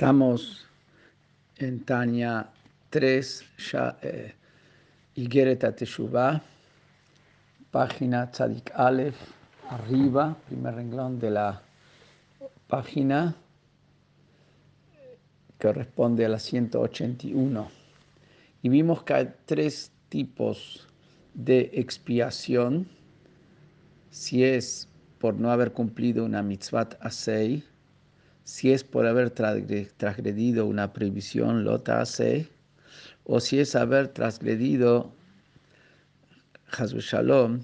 Estamos en Tania 3, eh, Igereta Teshuvah, página Tzadik Aleph, arriba, primer renglón de la página, que corresponde a la 181. Y vimos que hay tres tipos de expiación, si es por no haber cumplido una mitzvah asei, si es por haber transgredido una prohibición, lota hace, o si es haber transgredido, Shalom,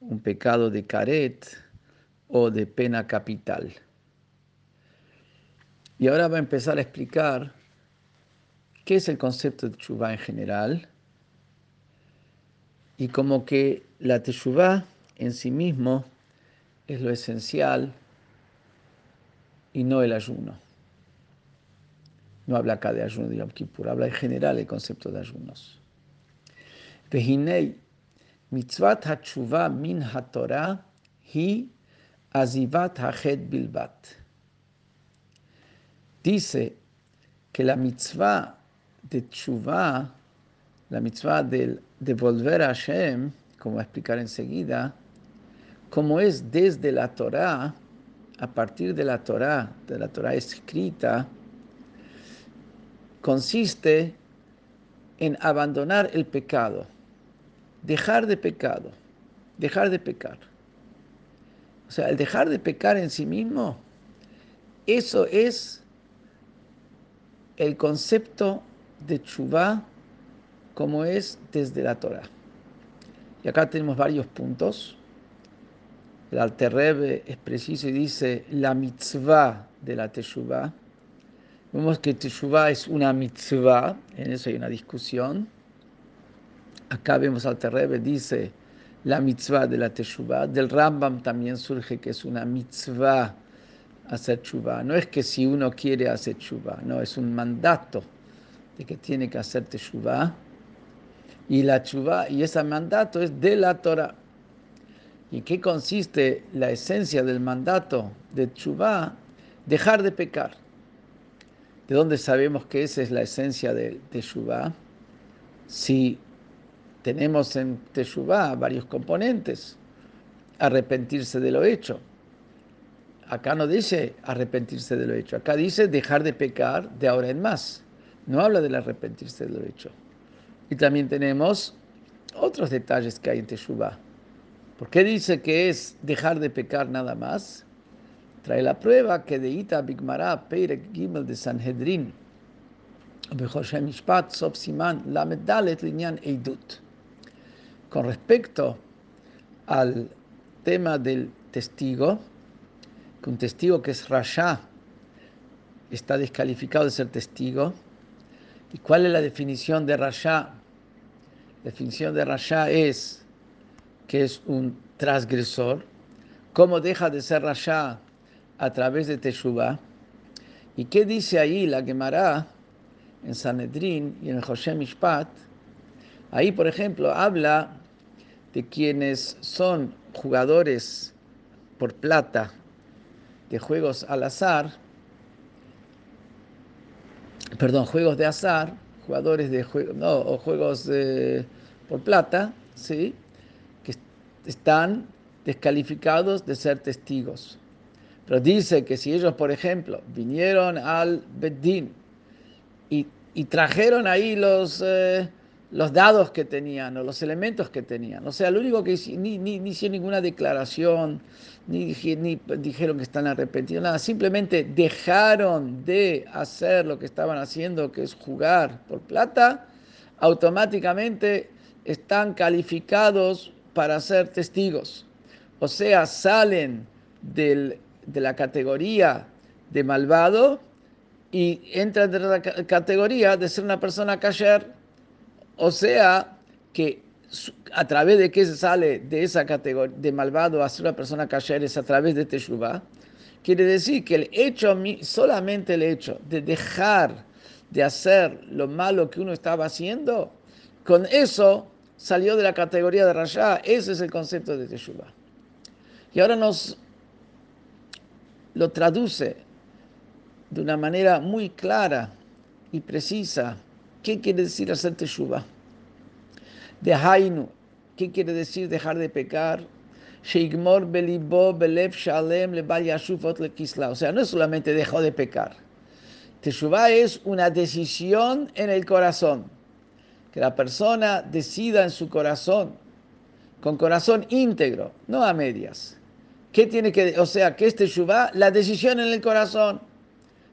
un pecado de caret o de pena capital. Y ahora va a empezar a explicar qué es el concepto de Teshuvah en general y como que la Teshuvah en sí mismo es lo esencial y no el ayuno. No habla acá de ayuno de Yom Kippur, habla en general el concepto de ayunos. mitzvat hatshuva min haTorah hi azivat hachet bilbat. Dice que la mitzvah de tshuva, la mitzvah de devolver a Hashem, como va a explicar enseguida, como es desde la Torah, a partir de la Torah, de la Torah escrita, consiste en abandonar el pecado, dejar de pecado, dejar de pecar. O sea, el dejar de pecar en sí mismo, eso es el concepto de chubá como es desde la Torah. Y acá tenemos varios puntos. El Alterrebe es preciso y dice la mitzvah de la Teshuvah. Vemos que Teshuvah es una mitzvah, en eso hay una discusión. Acá vemos al Alterrebe dice la mitzvah de la Teshuvah. Del Rambam también surge que es una mitzvah hacer Teshuvah. No es que si uno quiere hacer Teshuvah, no, es un mandato de que tiene que hacer Teshuvah. Y la Teshuvah, y ese mandato es de la Torah. ¿Y qué consiste la esencia del mandato de Teshuvah? Dejar de pecar. ¿De dónde sabemos que esa es la esencia de Teshuvah? Si tenemos en Teshuvah varios componentes. Arrepentirse de lo hecho. Acá no dice arrepentirse de lo hecho. Acá dice dejar de pecar de ahora en más. No habla del arrepentirse de lo hecho. Y también tenemos otros detalles que hay en Teshuvah ¿Por qué dice que es dejar de pecar nada más? Trae la prueba que de Ita Bigmara, Peirek Gimel de Sanhedrin, Eidut. Con respecto al tema del testigo, que un testigo que es Rasha está descalificado de ser testigo. ¿Y cuál es la definición de Rasha? La definición de Rasha es que es un transgresor, cómo deja de ser Rasha a través de Teshuvah. ¿Y qué dice ahí la Gemara en Sanedrín y en el José Mishpat? Ahí, por ejemplo, habla de quienes son jugadores por plata de juegos al azar, perdón, juegos de azar, jugadores de juegos, no, o juegos por plata, ¿sí? Están descalificados de ser testigos. Pero dice que si ellos, por ejemplo, vinieron al Beddin y, trajeron ahí los, eh, los dados que tenían o los elementos que tenían, o sea, lo único que ni, ni, ni hicieron ninguna declaración, ni, ni dijeron que están arrepentidos, nada, simplemente dejaron de hacer lo que estaban haciendo, que es jugar por plata, automáticamente están calificados para ser testigos. O sea, salen de la categoría de malvado y entran en la categoría de ser una persona kasher. O sea, que a través de que se sale de esa categoría de malvado a ser una persona kasher es a través de Teshuvah. Quiere decir que el hecho, solamente el hecho de dejar de hacer lo malo que uno estaba haciendo, con eso salió de la categoría de Rasha. Ese es el concepto de Teshuvah. Y ahora nos lo traduce de una manera muy clara y precisa qué quiere decir hacer teshuva. De Hainu, ¿qué quiere decir dejar de pecar? O sea, no solamente dejó de pecar. Teshuvah es una decisión en el corazón. Que la persona decida en su corazón, con corazón íntegro, no a medias. ¿Qué tiene que, o sea, que es Teshuvah? La decisión en el corazón.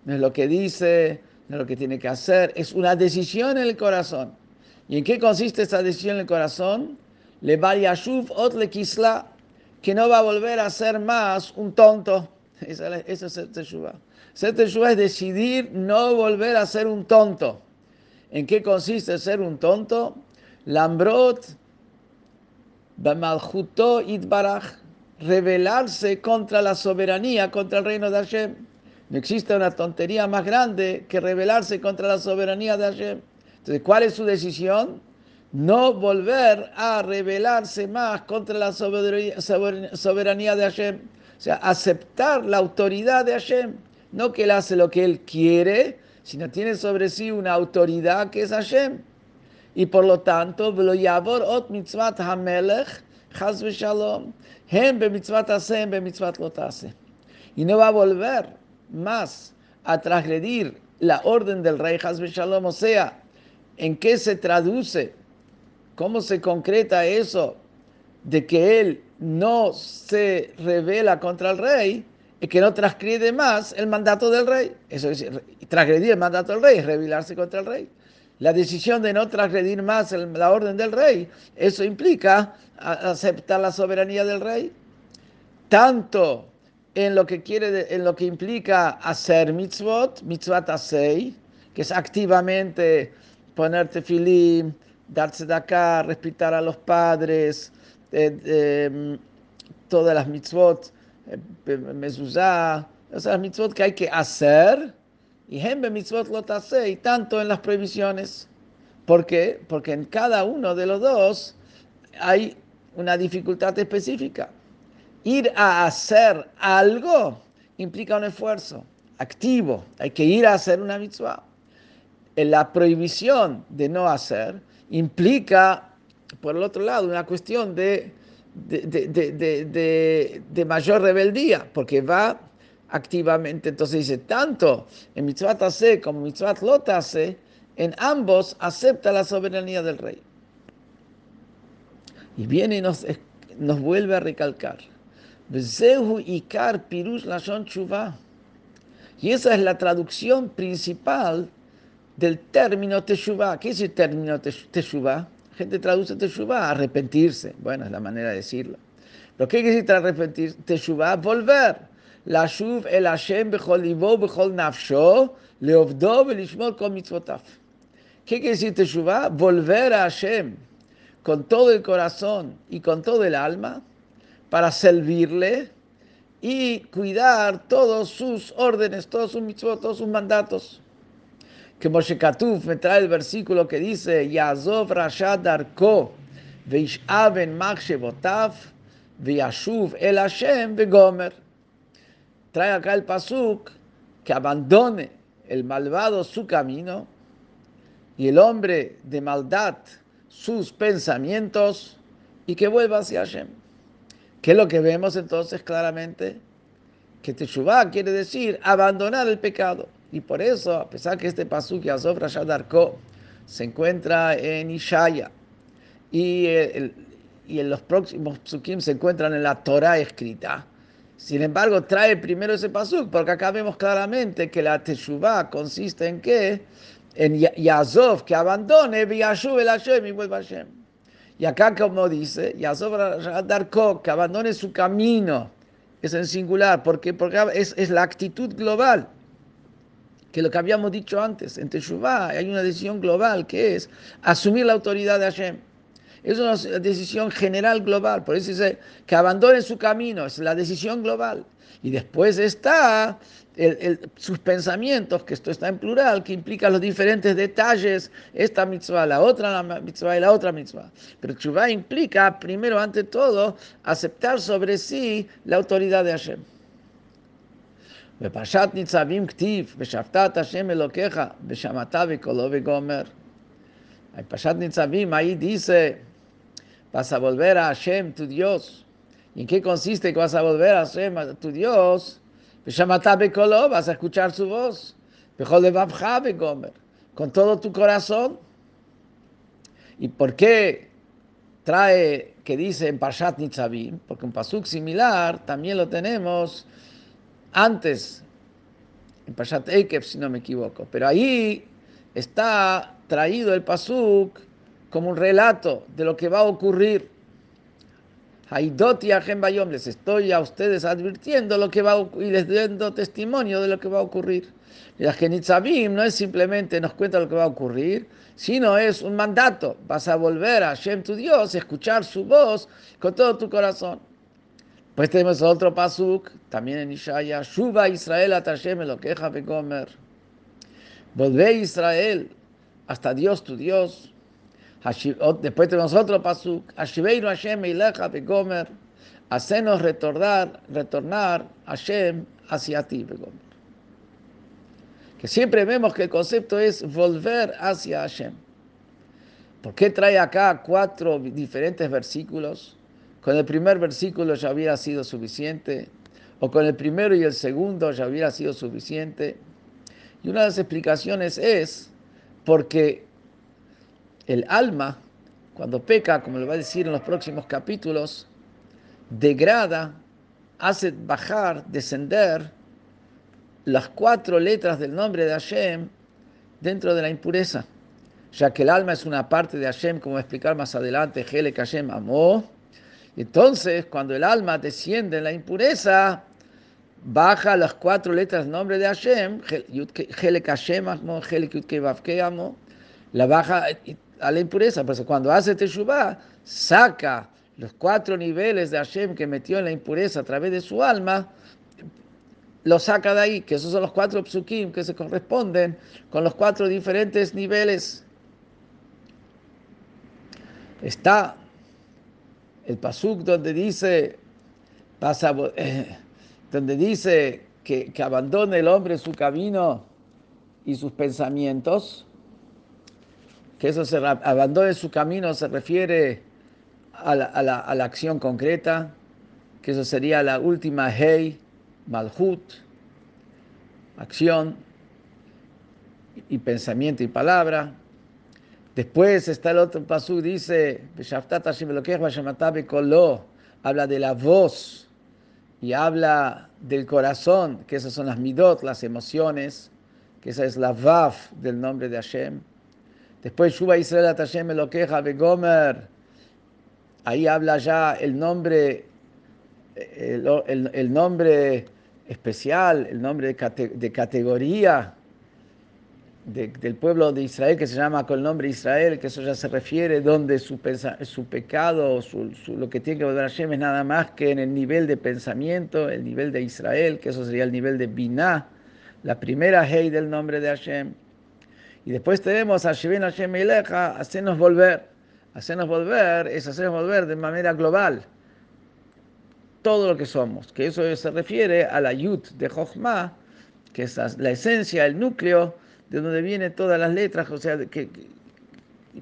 No es lo que dice, no es lo que tiene que hacer, es una decisión en el corazón. ¿Y en qué consiste esa decisión en el corazón? Le yashuv ot le kisla que no va a volver a ser más un tonto. Eso es ser teshuva. Ser teshuva es decidir no volver a ser un tonto. ¿En qué consiste ser un tonto? Lambrot, Bamaljuto Itbaraj, rebelarse contra la soberanía, contra el reino de Hashem. No existe una tontería más grande que rebelarse contra la soberanía de Hashem. Entonces, ¿cuál es su decisión? no volver a rebelarse más contra la soberanía de Hashem. O sea, aceptar la autoridad de Hashem. No que él hace lo que él quiere, sino tiene sobre sí una autoridad que es Hashem. Y por lo tanto, ot mitzvat hamelech, chas v'shalom, hem b'mitzvat asem, b'mitzvat lotase. Y no va a volver más a transgredir la orden del rey, chas v'shalom. O sea, ¿en qué se traduce ¿Cómo se concreta eso de que él no se revela contra el rey? Que no transgrede más el mandato del rey. Eso es, transgredir el mandato del rey es rebelarse contra el rey. La decisión de no transgredir más la orden del rey, eso implica aceptar la soberanía del rey. Tanto en lo que quiere, en lo que implica hacer mitzvot, mitzvot asei, que es activamente ponerte filim, darse de acá, respetar a los padres, eh, eh, todas las mitzvot, mezuzá, esas mitzvot que hay que hacer, y hembe mitzvot lo y tanto en las prohibiciones. ¿Por qué? Porque en cada uno de los dos hay una dificultad específica. Ir a hacer algo implica un esfuerzo activo. Hay que ir a hacer una mitzvah. La prohibición de no hacer implica, por el otro lado, una cuestión de, de, mayor rebeldía, porque va activamente, entonces dice, tanto en mitzvah hace como mitzvah hace, en ambos acepta la soberanía del rey. Y viene y nos, nos vuelve a recalcar. Y esa es la traducción principal del término teshuvah. ¿Qué es el término teshuvah? Gente traduce teshuvah, arrepentirse. Bueno, es la manera de decirlo. Pero ¿qué quiere decir arrepentir? Teshuvah, volver. La shuv el Hashem bechol libo bechol nafsho leovdo belishmor kol mitzvotav. ¿Qué quiere decir teshuvah? Volver a Hashem con todo el corazón y con todo el alma para servirle y cuidar todos sus órdenes, todos sus mitzvot, todos sus mandatos que Moshe Katuf me trae el versículo que dice, Yazov Rashad Darko, Veishaven Machshevotav, Veashuv El Hashem Begomer. Trae acá el pasuk que abandone el malvado su camino y el hombre de maldad sus pensamientos y que vuelva hacia Hashem. ¿Qué es lo que vemos entonces claramente? Que Teshuvah quiere decir abandonar el pecado. Y por eso, a pesar que este pasuk Yazov Rashadarko se encuentra en Ishaya y, y en los próximos psukim se encuentran en la Torah escrita, sin embargo, trae primero ese pasuk, porque acá vemos claramente que la Teshuvah consiste en qué? En Yazov, que abandone, Viyashuv el Hashem y vuelva Hashem. Y acá, como dice, Yazov Rashadarko, que abandone su camino, es en singular, porque, porque es, es la actitud global que lo que habíamos dicho antes, en Teshuvah hay una decisión global que es asumir la autoridad de Hashem. Es una decisión general global, por eso dice que abandone su camino, es la decisión global. Y después está sus pensamientos, que esto está en plural, que implica los diferentes detalles, esta mitzvah, la otra mitzvah y la otra mitzvah. Pero Teshuvah implica, primero, ante todo, aceptar sobre sí la autoridad de Hashem. בפרשת ניצבים כתיב, ושפטת השם אלוקיך, ושמעת בקולו וגומר. En Pashat Nitzavim ahí dice, vas a volver a Hashem, tu Dios. ¿Y en qué consiste que vas a volver a Hashem, a tu Dios? Bekolo, vas a escuchar su voz. Gomer, con todo tu corazón. ¿Y por qué trae que dice en Pashat Nitzavim? Porque un pasuk similar también lo tenemos antes, en Pashat Ekev, si no me equivoco. Pero ahí está traído el pasuk como un relato de lo que va a ocurrir. Les estoy a ustedes advirtiendo lo que va a, y les dando testimonio de lo que va a ocurrir. La Genitzabim no es simplemente nos cuenta lo que va a ocurrir, sino es un mandato. Vas a volver a Hashem tu Dios, escuchar su voz con todo tu corazón. Pues tenemos otro pasuk, también en Ishaya, Shuba Israel a Hashem lo queja Begomer. Volvé Israel hasta Dios tu Dios. Después tenemos otro pasuk, Hashiveinu Hashem Ilecha Begomer. Hacenos retornar, retornar Hashem hacia ti, Begomer. Que siempre vemos que el concepto es volver hacia Hashem. ¿Por qué trae acá cuatro diferentes versículos? Con el primer versículo ya hubiera sido suficiente, o con el primero y el segundo ya hubiera sido suficiente. Y una de las explicaciones es porque el alma, cuando peca, como le va a decir en los próximos capítulos, degrada, hace bajar, descender las cuatro letras del nombre de Hashem dentro de la impureza, ya que el alma es una parte de Hashem, como voy a explicar más adelante, Helek Hashem amó, entonces, cuando el alma desciende en la impureza, baja las cuatro letras nombre de Hashem, Hashem, la baja a la impureza. Por eso cuando hace Teshuvah, saca los cuatro niveles de Hashem que metió en la impureza a través de su alma, lo saca de ahí, que esos son los cuatro psukim que se corresponden con los cuatro diferentes niveles. Está el pasuk donde dice, pasa, eh, donde dice que, que, abandone el hombre su camino y sus pensamientos, que eso se abandone su camino se refiere a la, a, la, a la, acción concreta, que eso sería la última Hei, Malhut, acción y pensamiento y palabra. Después está el otro pasú, dice, habla de la voz y habla del corazón, que esas son las midot, las emociones, que esa es la vav del nombre de Hashem. Después, Shuba Israel Hashem lo queja Gomer, ahí habla ya el nombre, el, el, el nombre especial, el nombre de, de categoría del pueblo de Israel que se llama con el nombre Israel, que eso ya se refiere donde su, su pecado, su, lo que tiene que volver a Hashem es nada más que en el nivel de pensamiento, el nivel de Israel, que eso sería el nivel de Binah, la primera Hei del nombre de Hashem. Y después tenemos a Shevin Hashem Ileja, hacernos volver. Hacernos volver es hacernos volver de manera global todo lo que somos, que eso se refiere a la Yud de Jochma, que es la esencia, el núcleo de donde vienen todas las letras, o sea, que,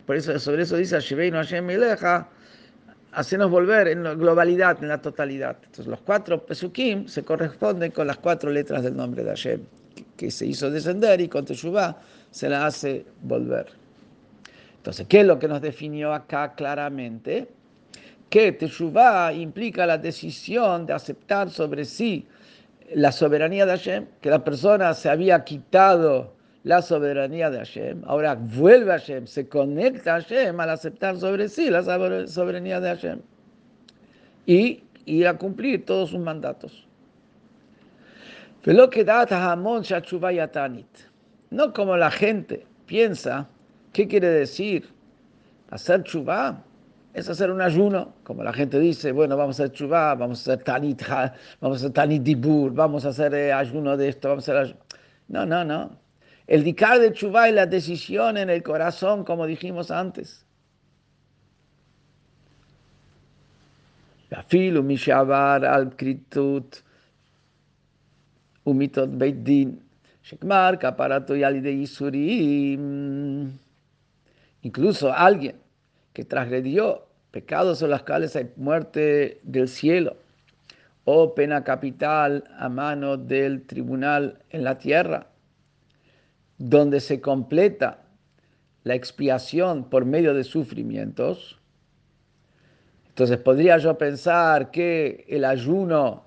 por eso sobre eso dice Shebeinu Hashem Mileja, hacernos volver en la globalidad, en la totalidad. Entonces los cuatro Pesukim se corresponden con las cuatro letras del nombre de Hashem, que, se hizo descender y con Teshuvah se la hace volver. Entonces, ¿qué es lo que nos definió acá claramente? Que Teshuvah implica la decisión de aceptar sobre sí la soberanía de Hashem, que la persona se había quitado la soberanía de Hashem. Ahora vuelve a Hashem, se conecta a Hashem al aceptar sobre sí la soberanía de Hashem y ir a cumplir todos sus mandatos. No como la gente piensa, ¿qué quiere decir? Hacer chubá es hacer un ayuno, como la gente dice, bueno, vamos a hacer chubá, vamos a hacer tanit, vamos a hacer tanit dibur, vamos a hacer eh, ayuno de esto, vamos a hacer No, no, no. El dicar de Chubá y la decisión en el corazón, como dijimos antes. al umitot beit din, kaparato de isurim. Incluso alguien que transgredió pecados en las cuales hay muerte del cielo o pena capital a mano del tribunal en la tierra, donde se completa la expiación por medio de sufrimientos. Entonces podría yo pensar que el ayuno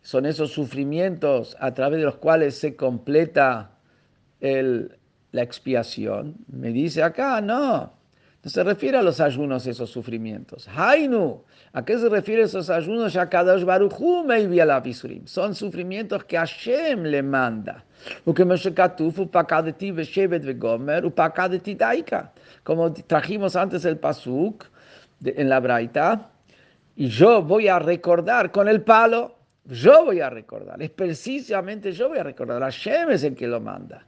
son esos sufrimientos a través de los cuales se completa la expiación. Me dice acá, no, no se refiere a los ayunos esos sufrimientos. Hainu, ¿a qué se refiere esos ayunos? Kadosh Baruchu la Son sufrimientos que Hashem le manda. Como trajimos antes el pasuk en la braita, y yo voy a recordar con el palo yo voy a recordar, es precisamente yo voy a recordar. Hashem es el que lo manda.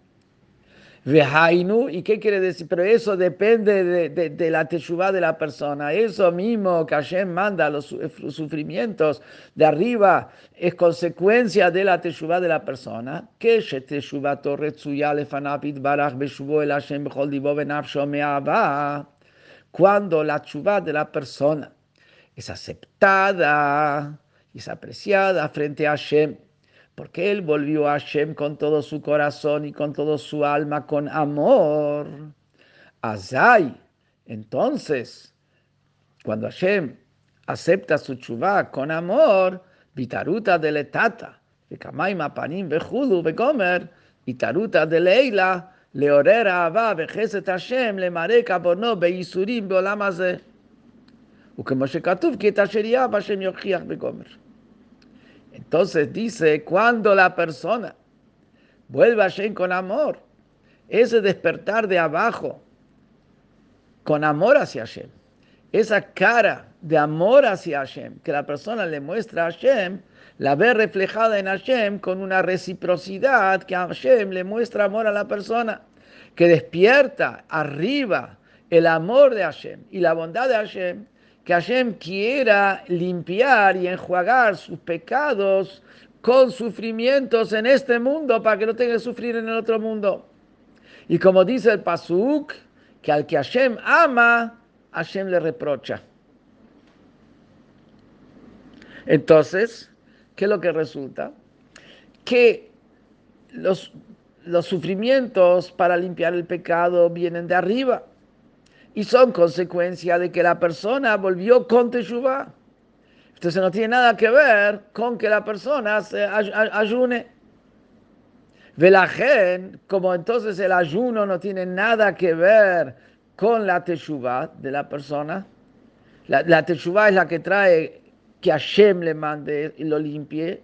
¿Y qué quiere decir? Pero eso depende de, de, la teshuva de la persona. Eso mismo que Hashem manda, los, sufrimientos de arriba, es consecuencia de la teshuva de la persona. Que Cuando la teshuva de la persona es aceptada y es apreciada frente a Hashem, porque él volvió a Hashem con todo su corazón y con toda su alma, con amor. Azai, entonces, cuando Hashem acepta su chuvá con amor, vitaruta de letata, vekamaima panim vejudu vegomer, vitaruta de leila, leorera ava vejeset Hashem, le mareka bono beisurim beolam hazeh. וכמו שכתוב, כי את אשר יהב השם יוכיח בגומר. Entonces dice, cuando la persona vuelve a Hashem con amor, ese despertar de abajo, con amor hacia Hashem, esa cara de amor hacia Hashem, que la persona le muestra a Hashem, la ve reflejada en Hashem con una reciprocidad que Hashem le muestra amor a la persona, que despierta arriba el amor de Hashem y la bondad de Hashem, que Hashem quiera limpiar y enjuagar sus pecados con sufrimientos en este mundo para que no tenga que sufrir en el otro mundo. Y como dice el Pasuk, que al que Hashem ama, Hashem le reprocha. Entonces, ¿qué es lo que resulta? Que los, los sufrimientos para limpiar el pecado vienen de arriba y son consecuencia de que la persona volvió con Teshuvah. Entonces no tiene nada que ver con que la persona se ayune. Velajen, como entonces el ayuno no tiene nada que ver con la Teshuvah de la persona, la, la Teshuvah es la que trae que Hashem le mande y lo limpie.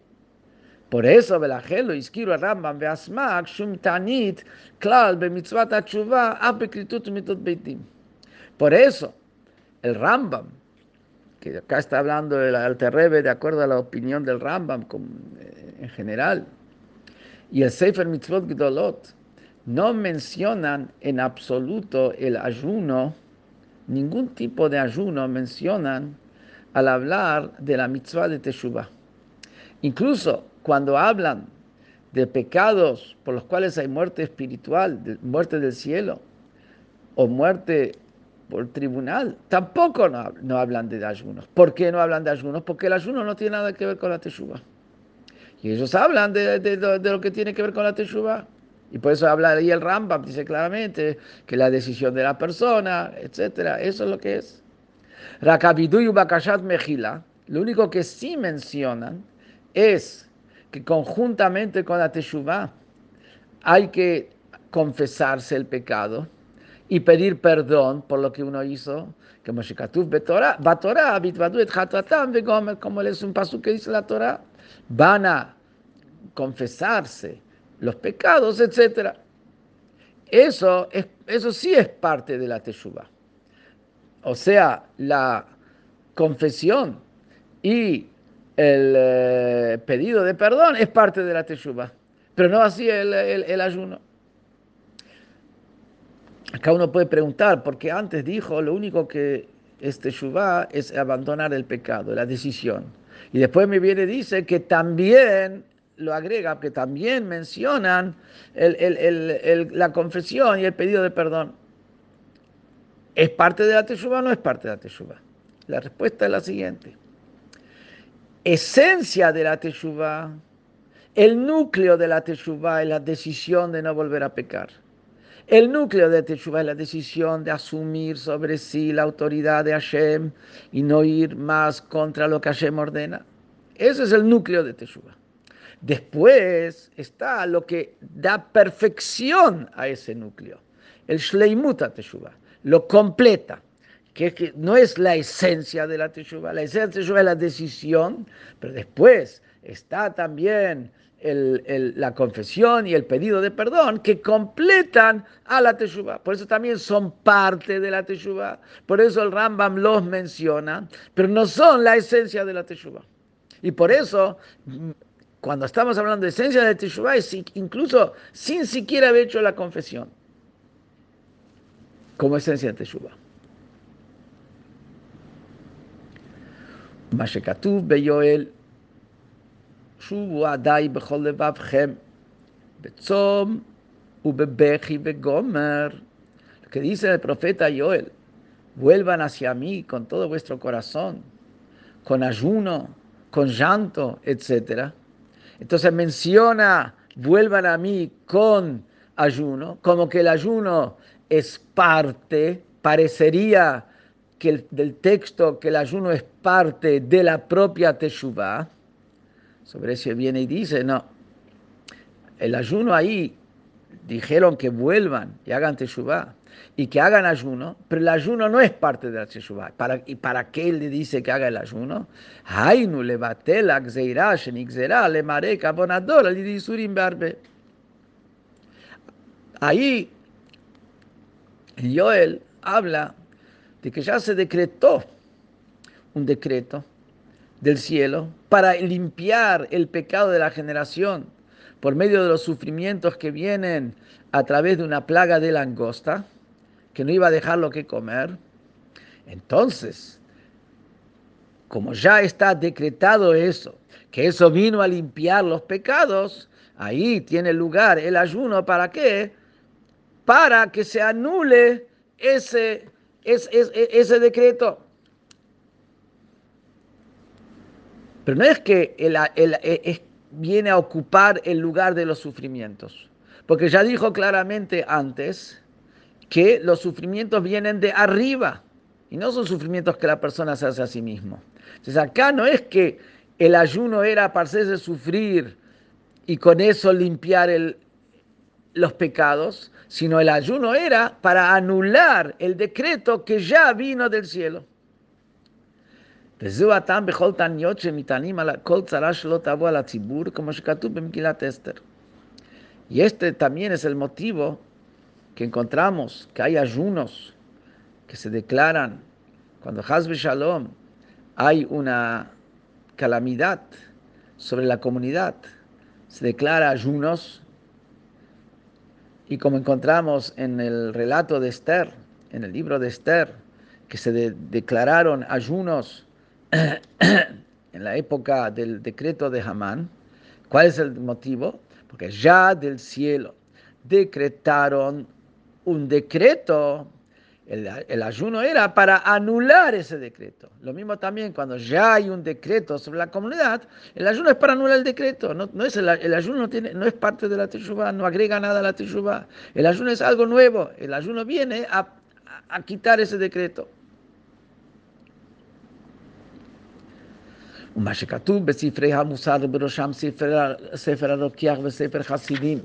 Por eso, Velajen lo isquiero a Rambam, Veasmak, Shum Tanit, Klal, Bemitzvat Teshuvah, Apekritut Mitot Beitim. Por eso, el Rambam, que acá está hablando el Alterrebe de acuerdo a la opinión del Rambam eh, en general, y el Sefer Mitzvot Gdolot, no mencionan en absoluto el ayuno, ningún tipo de ayuno mencionan al hablar de la mitzvah de Teshuvah. Incluso cuando hablan de pecados por los cuales hay muerte espiritual, muerte del cielo, o muerte por tribunal. Tampoco no, hablan de ayunos. ¿Por qué no hablan de ayunos? Porque el ayuno no tiene nada que ver con la teshuva. Y ellos hablan de, lo que tiene que ver con la teshuva. Y por eso habla ahí el Rambam, dice claramente que la decisión de la persona, etcétera, eso es lo que es. Rakabidu y Bakashat Mejila, lo único que sí mencionan es que conjuntamente con la teshuva hay que confesarse el pecado y pedir perdón por lo que uno hizo, como como es un paso que dice la Torah, van a confesarse los pecados, etc. Eso, es, eso sí es parte de la teshuva. O sea, la confesión y el eh, pedido de perdón es parte de la teshuva, pero no así el ayuno. Acá uno puede preguntar, porque antes dijo lo único que este Shuvah es abandonar el pecado, la decisión. Y después me viene dice que también lo agrega, que también mencionan la confesión y el pedido de perdón. ¿Es parte de la teshuva o no es parte de la teshuva? La respuesta es la siguiente. Esencia de la teshuva, el núcleo de la teshuva es la decisión de no volver a pecar. El núcleo de Teshuvah es la decisión de asumir sobre sí la autoridad de Hashem y no ir más contra lo que Hashem ordena. Ese es el núcleo de Teshuvah. Después está lo que da perfección a ese núcleo, el Shleimuta Teshuvah, lo completa, que, no es la esencia de la Teshuvah, la esencia de Teshuvah es la decisión, pero después está también la confesión y el pedido de perdón que completan a la Teshuvah. Por eso también son parte de la Teshuvah. Por eso el Rambam los menciona, pero no son la esencia de la Teshuvah. Y por eso, cuando estamos hablando de esencia de la Teshuvah, es incluso sin siquiera haber hecho la confesión, como esencia de Mashekatuv Beyoel lo que dice el profeta Joel, vuelvan hacia mí con todo vuestro corazón, con ayuno, con llanto, etc. Entonces menciona, vuelvan a mí con ayuno, como que el ayuno es parte, parecería que del texto que el ayuno es parte de la propia Teshuvah, sobre eso viene y dice, no, el ayuno ahí dijeron que vuelvan y hagan teshuvah y que hagan ayuno, pero el ayuno no es parte de la teshuvah. ¿Para, ¿Y para qué le dice que haga el ayuno? Ahí Joel habla de que ya se decretó un decreto del cielo para limpiar el pecado de la generación por medio de los sufrimientos que vienen a través de una plaga de langosta, que no iba a dejar lo que comer. Entonces, como ya está decretado eso, que eso vino a limpiar los pecados, ahí tiene lugar el ayuno para qué? Para que se anule ese, ese, ese decreto. Pero no es que e, viene a ocupar el lugar de los sufrimientos, porque ya dijo claramente antes que los sufrimientos vienen de arriba y no son sufrimientos que la persona se hace a sí mismo. Entonces acá no es que el ayuno era para hacerse sufrir y con eso limpiar los pecados, sino el ayuno era para anular el decreto que ya vino del cielo. וזהו הטעם בכל תעניות שמטענים על כל צרה שלא תבוא על הציבור, como שכתוב במגילת אסתר. Y este también es el motivo que encontramos que hay ayunos que se declaran cuando Hazbe Shalom hay una calamidad sobre la comunidad. Se declara ayunos y como encontramos en el relato de Esther, en el libro de Esther, que se declararon ayunos en la época del decreto de Hamán. ¿Cuál es el motivo? Porque ya del cielo decretaron un decreto. El, ayuno era para anular ese decreto. Lo mismo también cuando ya hay un decreto sobre la comunidad, el ayuno es para anular el decreto. No, es el, ayuno no, tiene, no es parte de la teshuvah, no agrega nada a la teshuvah. El ayuno es algo nuevo. El ayuno viene a, a quitar ese decreto. ומה שכתוב בספרי המוסר ובראשם ספר, ספר הרוקח וספר חסידים,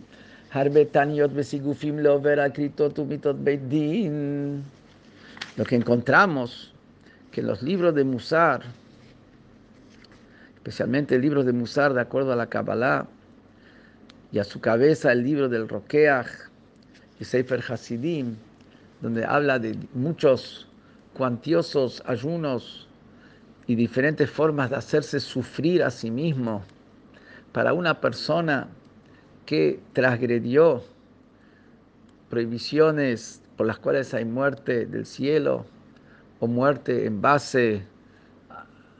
הרבה תניות וסיגופים לעובר על כריתות ומיתות בית דין. Lo que encontramos que los libros de Musar, especialmente el libro de Musar de acuerdo a la Kabbalah, y a su cabeza el libro del Rokeach y Sefer Hasidim, donde habla de muchos cuantiosos ayunos y diferentes formas de hacerse sufrir a sí mismo para una persona que transgredió prohibiciones por las cuales hay muerte del cielo o muerte en base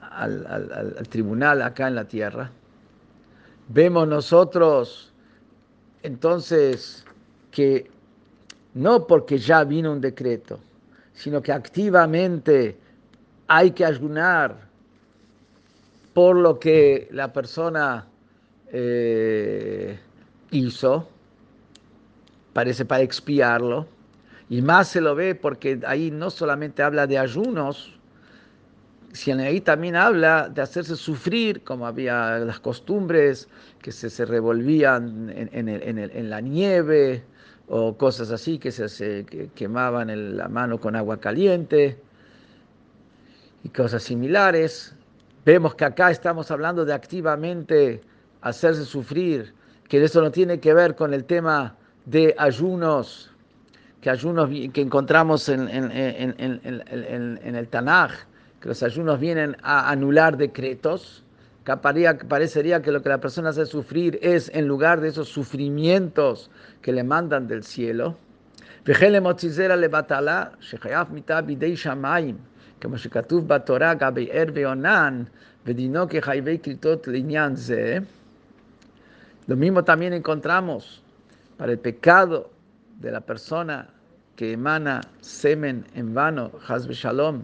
al, tribunal acá en la tierra. vemos nosotros entonces que no porque ya vino un decreto, sino que activamente hay que ayunar por lo que la persona eh, hizo, parece para expiarlo, y más se lo ve porque ahí no solamente habla de ayunos, sino ahí también habla de hacerse sufrir, como había las costumbres que se, revolvían en, la nieve o cosas así, que se, quemaban en la mano con agua caliente y cosas similares. Vemos que acá estamos hablando de activamente hacerse sufrir, que eso no tiene que ver con el tema de ayunos, que ayunos que encontramos en, en el Tanaj, que los ayunos vienen a anular decretos, que parecería que lo que la persona hace sufrir es en lugar de esos sufrimientos que le mandan del cielo. כמו שכתוב בתורה גבי ער ועונן, ודינו כחייבי כריתות לעניין זה. Lo mismo también encontramos para el pecado de la persona que emana semen en vano, Hazbe Shalom,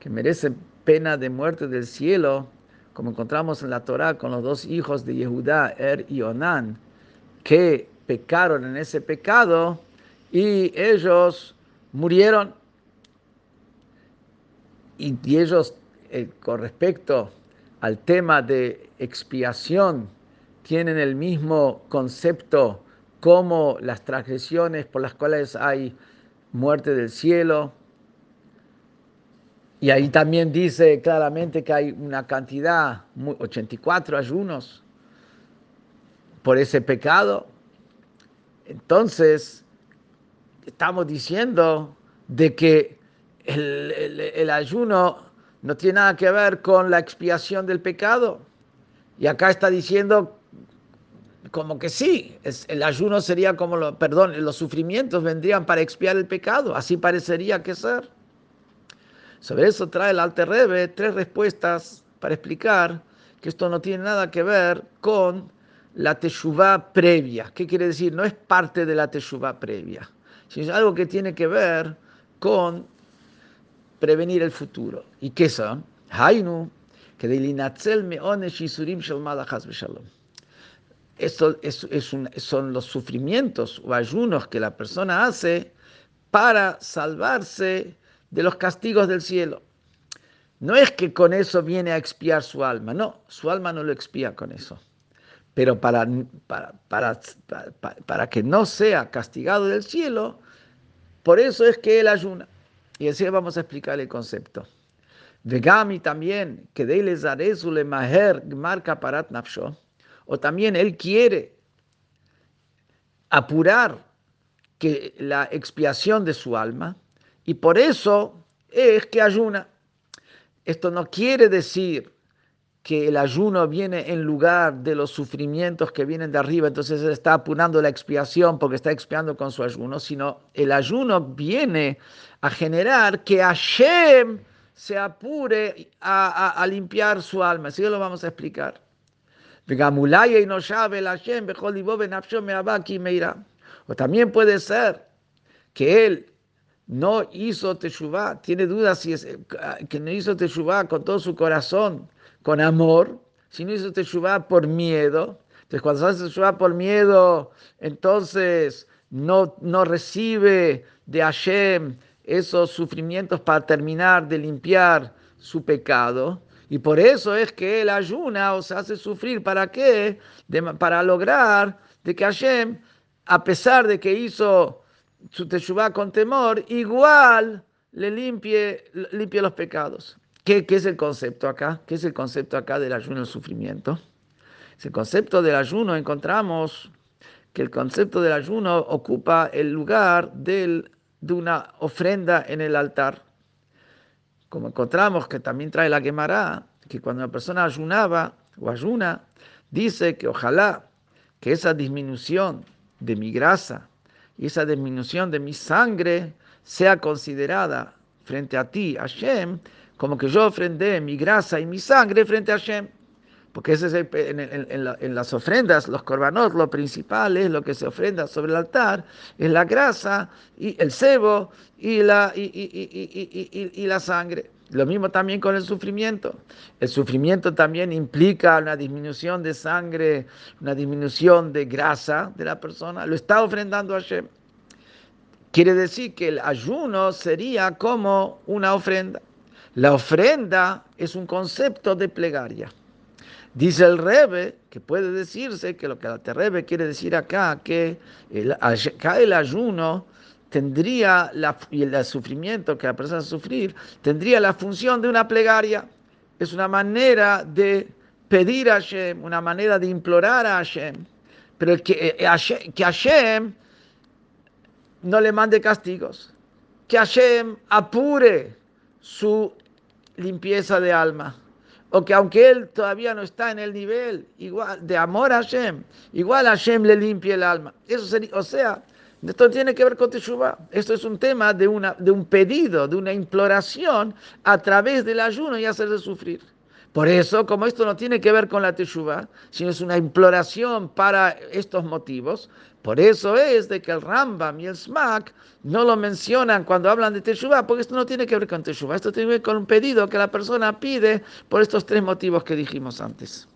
que merece pena de muerte del cielo, como encontramos en la Torah con los dos hijos de Yehudá, Er y Onán, que pecaron en ese pecado y ellos murieron. Y, ellos, eh, con respecto al tema de expiación, tienen el mismo concepto como las transgresiones por las cuales hay muerte del cielo, y ahí también dice claramente que hay una cantidad, 84 ayunos por ese pecado. Entonces, estamos diciendo de que el, ayuno no tiene nada que ver con la expiación del pecado. Y acá está diciendo como que sí, el ayuno sería como, lo, perdón, los sufrimientos vendrían para expiar el pecado, así parecería que ser. Sobre eso trae el Alter Rebbe tres respuestas para explicar que esto no tiene nada que ver con la teshuvah previa. ¿Qué quiere decir? No es parte de la teshuvah previa, sino es algo que tiene que ver con prevenir el futuro. ¿Y qué son? Hainu, que Esto es, son los sufrimientos o ayunos que la persona hace para salvarse de los castigos del cielo. No es que con eso viene a expiar su alma, no, su alma no lo expía con eso. Pero para, para, para, para, que no sea castigado del cielo, por eso es que él ayuna. Y así vamos a explicar el concepto. Vegami también, que de le maher marca parat nafsho, o también él quiere apurar que la expiación de su alma, y por eso es que ayuna. Esto no quiere decir que el ayuno viene en lugar de los sufrimientos que vienen de arriba, entonces él está apurando la expiación porque está expiando con su ayuno, sino el ayuno viene a generar que Hashem se apure a, limpiar su alma. Así lo vamos a explicar. O también puede ser que él no hizo Teshuvah, tiene dudas si es, que no hizo Teshuvah con todo su corazón, con amor, si no hizo Teshuvah por miedo. Entonces, cuando se hace Teshuvah por miedo, entonces no, no recibe de Hashem esos sufrimientos para terminar de limpiar su pecado. Y por eso es que él ayuna o se hace sufrir. ¿Para qué? para lograr de que Hashem, a pesar de que hizo su teshuvah con temor, igual le limpie, limpie los pecados. ¿Qué, ¿Qué, es el concepto acá? ¿Qué es el concepto acá del ayuno y el sufrimiento? el concepto del ayuno encontramos que el concepto del ayuno ocupa el lugar del, de una ofrenda en el altar. Como encontramos que también trae la quemará, que cuando una persona ayunaba o ayuna, dice que ojalá que esa disminución de mi grasa y esa disminución de mi sangre sea considerada frente a ti, Hashem, como que yo ofrendé mi grasa y mi sangre frente a Hashem. Porque ese es en, las ofrendas, los corbanos, lo principal es lo que se ofrenda sobre el altar, es la grasa y el cebo y la, y, la sangre. Lo mismo también con el sufrimiento. El sufrimiento también implica una disminución de sangre, una disminución de grasa de la persona. Lo está ofrendando a Hashem. Quiere decir que el ayuno sería como una ofrenda. La ofrenda es un concepto de plegaria. Dice el Rebe, que puede decirse que lo que el Rebe quiere decir acá, que el, acá el ayuno tendría, y el sufrimiento que la persona sufrir, tendría la función de una plegaria. Es una manera de pedir a Hashem, una manera de implorar a Hashem, pero que, eh, que Hashem no le mande castigos, que Hashem apure su limpieza de alma o que aunque él todavía no está en el nivel igual de amor a Hashem, igual Hashem le limpie el alma. Eso sería, o sea, esto tiene que ver con Teshuvah. Esto es un tema de, una, de un pedido, de una imploración a través del ayuno y hacerle sufrir. Por eso, como esto no tiene que ver con la Teshuvah, sino es una imploración para estos motivos, por eso es de que el Rambam y el Smak no lo mencionan cuando hablan de Teshuvah, porque esto no tiene que ver con Teshuvah, esto tiene que ver con un pedido que la persona pide por estos tres motivos que dijimos antes.